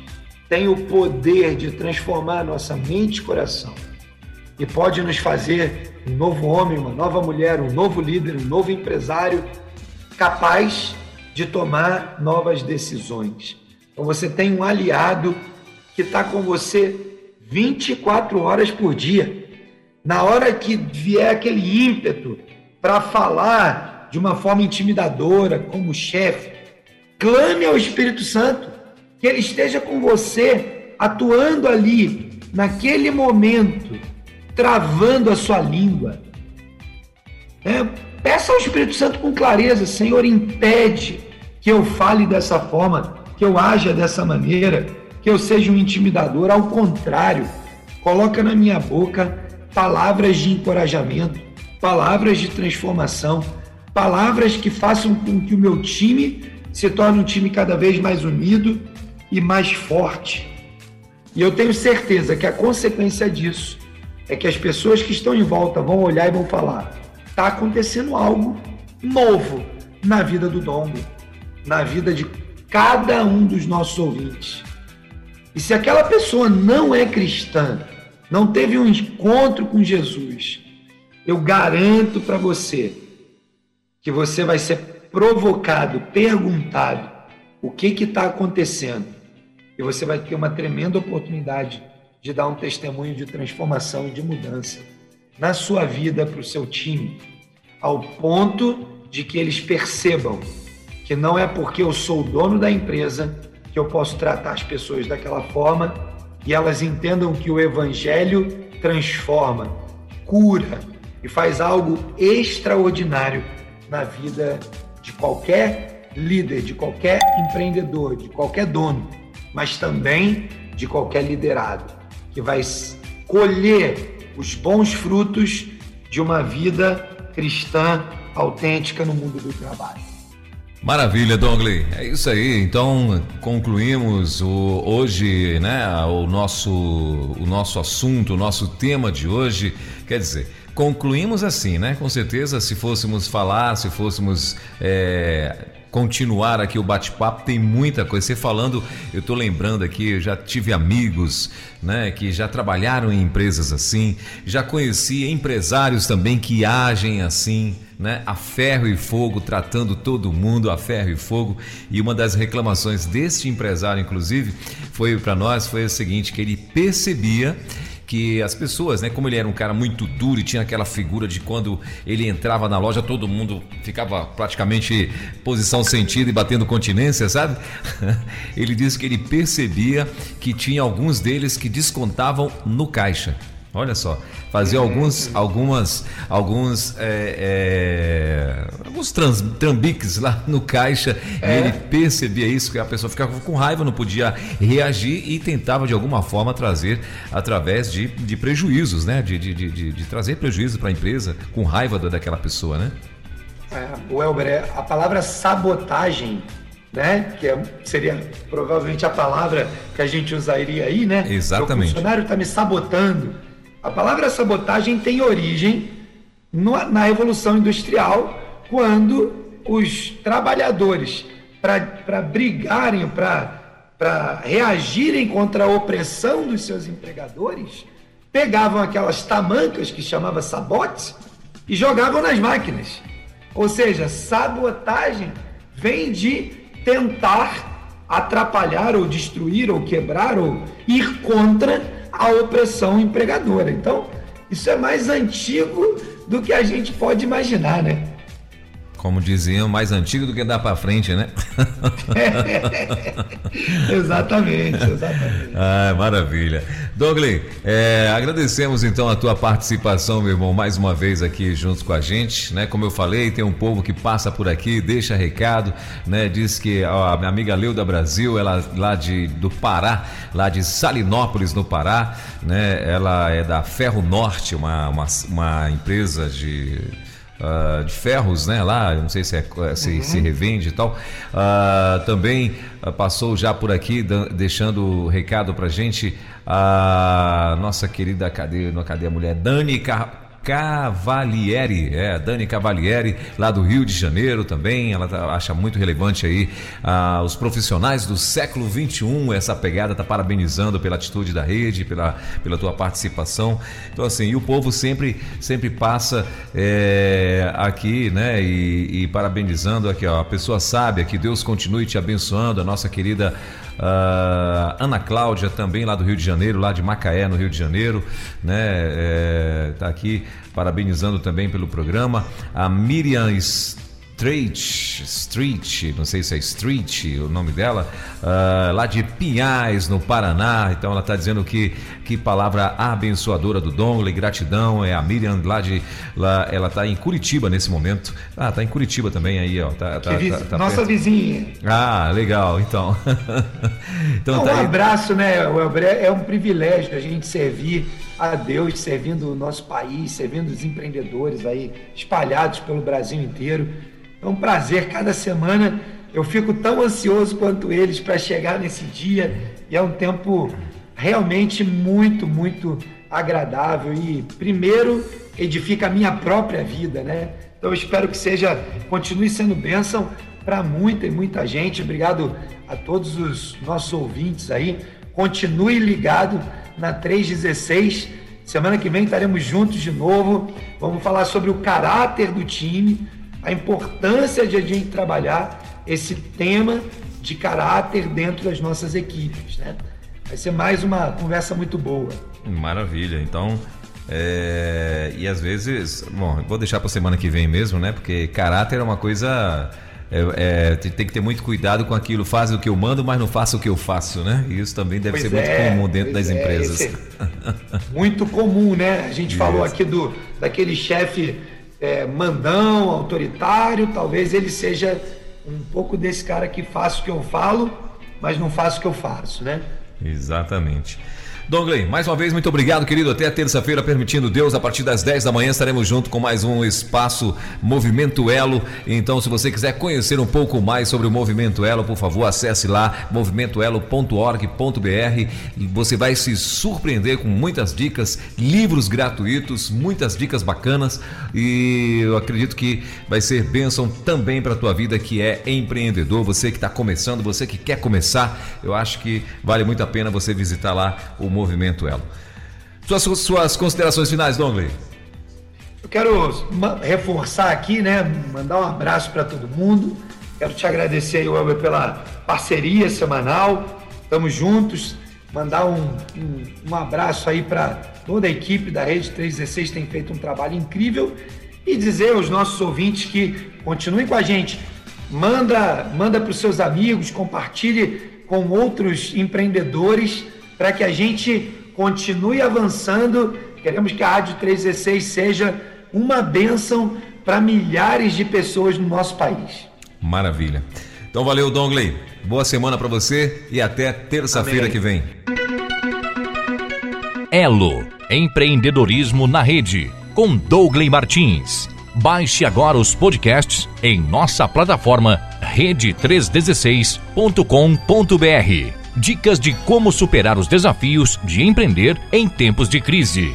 tem o poder de transformar nossa mente e coração e pode nos fazer um novo homem, uma nova mulher, um novo líder, um novo empresário capaz de tomar novas decisões. Então você tem um aliado que está com você 24 horas por dia. Na hora que vier aquele ímpeto para falar de uma forma intimidadora, como chefe, clame ao Espírito Santo que ele esteja com você, atuando ali, naquele momento travando a sua língua. É, peça ao Espírito Santo com clareza, Senhor, impede que eu fale dessa forma, que eu haja dessa maneira, que eu seja um intimidador. Ao contrário, coloca na minha boca palavras de encorajamento, palavras de transformação, palavras que façam com que o meu time se torne um time cada vez mais unido e mais forte. E eu tenho certeza que a consequência disso é que as pessoas que estão em volta vão olhar e vão falar: está acontecendo algo novo na vida do Dong, na vida de cada um dos nossos ouvintes. E se aquela pessoa não é cristã, não teve um encontro com Jesus, eu garanto para você que você vai ser provocado, perguntado o que está acontecendo. E você vai ter uma tremenda oportunidade de dar um testemunho de transformação e de mudança na sua vida para o seu time, ao ponto de que eles percebam que não é porque eu sou o dono da empresa que eu posso tratar as pessoas daquela forma e elas entendam que o evangelho transforma, cura e faz algo extraordinário na vida de qualquer líder, de qualquer empreendedor, de qualquer dono, mas também de qualquer liderado que vai colher os bons frutos de uma vida cristã autêntica no mundo do trabalho. Maravilha, Dongley. É isso aí. Então concluímos o, hoje, né, o nosso o nosso assunto, o nosso tema de hoje. Quer dizer, concluímos assim, né? Com certeza, se fôssemos falar, se fôssemos é, continuar aqui o bate-papo, tem muita coisa. Você falando, eu estou lembrando aqui, eu já tive amigos né, que já trabalharam em empresas assim, já conheci empresários também que agem assim. Né, a ferro e fogo, tratando todo mundo a ferro e fogo. E uma das reclamações deste empresário, inclusive, foi para nós foi o seguinte: que ele percebia que as pessoas, né, como ele era um cara muito duro e tinha aquela figura de quando ele entrava na loja, todo mundo ficava praticamente posição sentida e batendo continência, sabe? <laughs> ele disse que ele percebia que tinha alguns deles que descontavam no caixa. Olha só, fazia alguns, algumas, alguns, é, é, alguns trans, trambiques lá no caixa é. e ele percebia isso, que a pessoa ficava com raiva, não podia reagir e tentava de alguma forma trazer através de, de prejuízos, né? De, de, de, de trazer prejuízo para a empresa com raiva daquela pessoa, né? É, o Elber, é, a palavra sabotagem né? Que é, seria provavelmente a palavra que a gente usaria aí, né? Exatamente. O funcionário está me sabotando. A palavra sabotagem tem origem no, na Revolução Industrial, quando os trabalhadores, para brigarem, para reagirem contra a opressão dos seus empregadores, pegavam aquelas tamancas que chamava sabote e jogavam nas máquinas. Ou seja, sabotagem vem de tentar atrapalhar ou destruir ou quebrar ou ir contra a opressão empregadora. Então, isso é mais antigo do que a gente pode imaginar, né? Como diziam, mais antigo do que dar para frente, né? <laughs> exatamente, exatamente. Ah, maravilha. Douglas, é, agradecemos então a tua participação, meu irmão, mais uma vez aqui juntos com a gente, né? Como eu falei, tem um povo que passa por aqui, deixa recado, né? Diz que a minha amiga Leuda Brasil, ela lá de, do Pará, lá de Salinópolis, no Pará, né? Ela é da Ferro Norte, uma, uma, uma empresa de Uh, de ferros, né? Lá, não sei se, é, se, uhum. se revende e tal. Uh, também uh, passou já por aqui, deixando o recado pra gente a nossa querida, cadê, cadê a mulher? Dani Car Cavalieri, é, Dani Cavalieri, lá do Rio de Janeiro também, ela tá, acha muito relevante aí ah, os profissionais do século 21, essa pegada, tá parabenizando pela atitude da rede, pela, pela tua participação. Então assim, e o povo sempre, sempre passa é, aqui, né, e, e parabenizando aqui, ó, a pessoa sábia, que Deus continue te abençoando, a nossa querida Ana Cláudia, também lá do Rio de Janeiro, lá de Macaé, no Rio de Janeiro, né? É, tá aqui parabenizando também pelo programa. A Miriam Street, Street, não sei se é Street o nome dela, uh, lá de Pinhais, no Paraná. Então ela está dizendo que que palavra abençoadora do Dongle, gratidão. É a Miriam lá de lá, ela está em Curitiba nesse momento. Ah, tá em Curitiba também aí, ó. Tá, tá, tá, tá nossa perto. vizinha. Ah, legal. Então, <laughs> então tá um abraço, né? É um privilégio a gente servir a Deus, servindo o nosso país, servindo os empreendedores aí espalhados pelo Brasil inteiro. É um prazer cada semana. Eu fico tão ansioso quanto eles para chegar nesse dia e é um tempo realmente muito, muito agradável e primeiro edifica a minha própria vida, né? Então eu espero que seja continue sendo bênção para muita e muita gente. Obrigado a todos os nossos ouvintes aí. Continue ligado na 316. Semana que vem estaremos juntos de novo. Vamos falar sobre o caráter do time, a importância de a gente trabalhar esse tema de caráter dentro das nossas equipes, né? Vai ser mais uma conversa muito boa. Maravilha. Então, é... e às vezes, bom, vou deixar para semana que vem mesmo, né? Porque caráter é uma coisa é, é, tem que ter muito cuidado com aquilo. Faz o que eu mando, mas não faça o que eu faço, né? E isso também deve pois ser muito é, comum dentro das é, empresas. muito comum, né? A gente falou aqui do daquele chefe é, mandão, autoritário. Talvez ele seja um pouco desse cara que faz o que eu falo, mas não faço o que eu faço, né? Exatamente. Dongley, mais uma vez, muito obrigado, querido. Até terça-feira, permitindo Deus, a partir das 10 da manhã, estaremos junto com mais um espaço Movimento Elo. Então, se você quiser conhecer um pouco mais sobre o Movimento Elo, por favor, acesse lá movimentoelo.org.br você vai se surpreender com muitas dicas, livros gratuitos, muitas dicas bacanas e eu acredito que vai ser bênção também para a tua vida que é empreendedor, você que está começando, você que quer começar, eu acho que vale muito a pena você visitar lá o Movimento Elo. Suas, suas considerações finais, Dongley. Eu quero reforçar aqui, né? Mandar um abraço para todo mundo. Quero te agradecer aí, Welber, pela parceria semanal. Estamos juntos. Mandar um, um, um abraço aí para toda a equipe da Rede 316, tem feito um trabalho incrível. E dizer aos nossos ouvintes que continuem com a gente. Manda, manda para os seus amigos, compartilhe com outros empreendedores para que a gente continue avançando, que queremos que a Rádio 316 seja uma bênção para milhares de pessoas no nosso país. Maravilha. Então valeu, Dongley. Boa semana para você e até terça-feira que vem. Elo, empreendedorismo na rede, com Dougley Martins. Baixe agora os podcasts em nossa plataforma rede316.com.br. Dicas de como superar os desafios de empreender em tempos de crise.